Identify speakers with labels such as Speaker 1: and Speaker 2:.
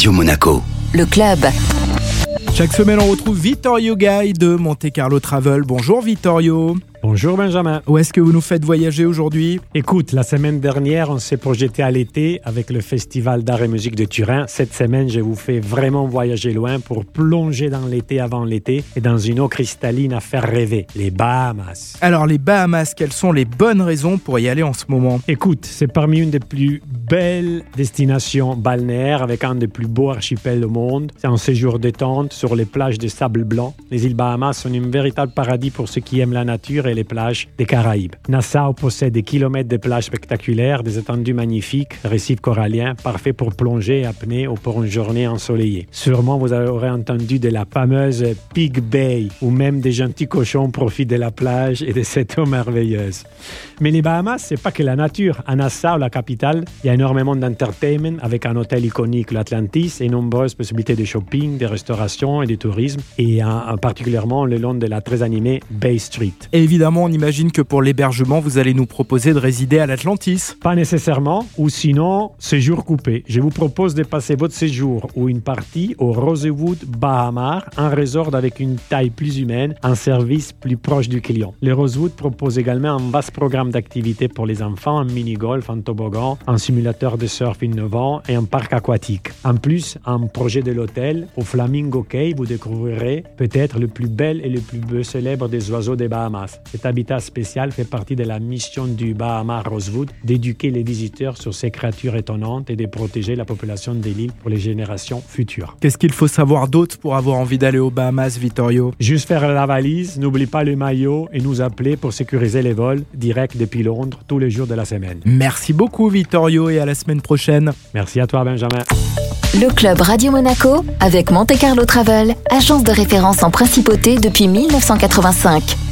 Speaker 1: Radio Monaco.
Speaker 2: Le club.
Speaker 3: Chaque semaine, on retrouve Vittorio Guy de Monte Carlo Travel. Bonjour Vittorio.
Speaker 4: Bonjour Benjamin.
Speaker 3: Où est-ce que vous nous faites voyager aujourd'hui?
Speaker 4: Écoute, la semaine dernière, on s'est projeté à l'été avec le Festival d'art et musique de Turin. Cette semaine, je vous fais vraiment voyager loin pour plonger dans l'été avant l'été et dans une eau cristalline à faire rêver, les Bahamas.
Speaker 3: Alors les Bahamas, quelles sont les bonnes raisons pour y aller en ce moment?
Speaker 4: Écoute, c'est parmi une des plus belles destinations balnéaires avec un des plus beaux archipels au monde. C'est un séjour détente sur les plages de sable blanc. Les îles Bahamas sont un véritable paradis pour ceux qui aiment la nature les plages des Caraïbes. Nassau possède des kilomètres de plages spectaculaires, des étendues magnifiques, récifs coralliens, parfaits pour plonger et apnée ou pour une journée ensoleillée. Sûrement, vous aurez entendu de la fameuse Pig Bay, où même des gentils cochons profitent de la plage et de cette eau merveilleuse. Mais les Bahamas, c'est pas que la nature. À Nassau, la capitale, il y a énormément d'entertainment avec un hôtel iconique, l'Atlantis, et nombreuses possibilités de shopping, de restauration et de tourisme, et particulièrement le long de la très animée Bay Street
Speaker 3: évidemment, on imagine que pour l'hébergement, vous allez nous proposer de résider à l'Atlantis.
Speaker 4: Pas nécessairement, ou sinon, séjour coupé. Je vous propose de passer votre séjour ou une partie au Rosewood Bahamar, un resort avec une taille plus humaine, un service plus proche du client. Le Rosewood propose également un vaste programme d'activités pour les enfants, un mini-golf, un toboggan, un simulateur de surf innovant et un parc aquatique. En plus, un projet de l'hôtel, au Flamingo Cay, vous découvrirez peut-être le plus bel et le plus beau célèbre des oiseaux des Bahamas. Cet habitat spécial fait partie de la mission du Bahama Rosewood d'éduquer les visiteurs sur ces créatures étonnantes et de protéger la population de l'île pour les générations futures.
Speaker 3: Qu'est-ce qu'il faut savoir d'autre pour avoir envie d'aller aux Bahamas, Vittorio?
Speaker 4: Juste faire la valise, n'oublie pas le maillot et nous appeler pour sécuriser les vols directs depuis Londres tous les jours de la semaine.
Speaker 3: Merci beaucoup, Vittorio, et à la semaine prochaine.
Speaker 4: Merci à toi, Benjamin.
Speaker 2: Le club Radio Monaco avec Monte Carlo Travel, agence de référence en principauté depuis 1985.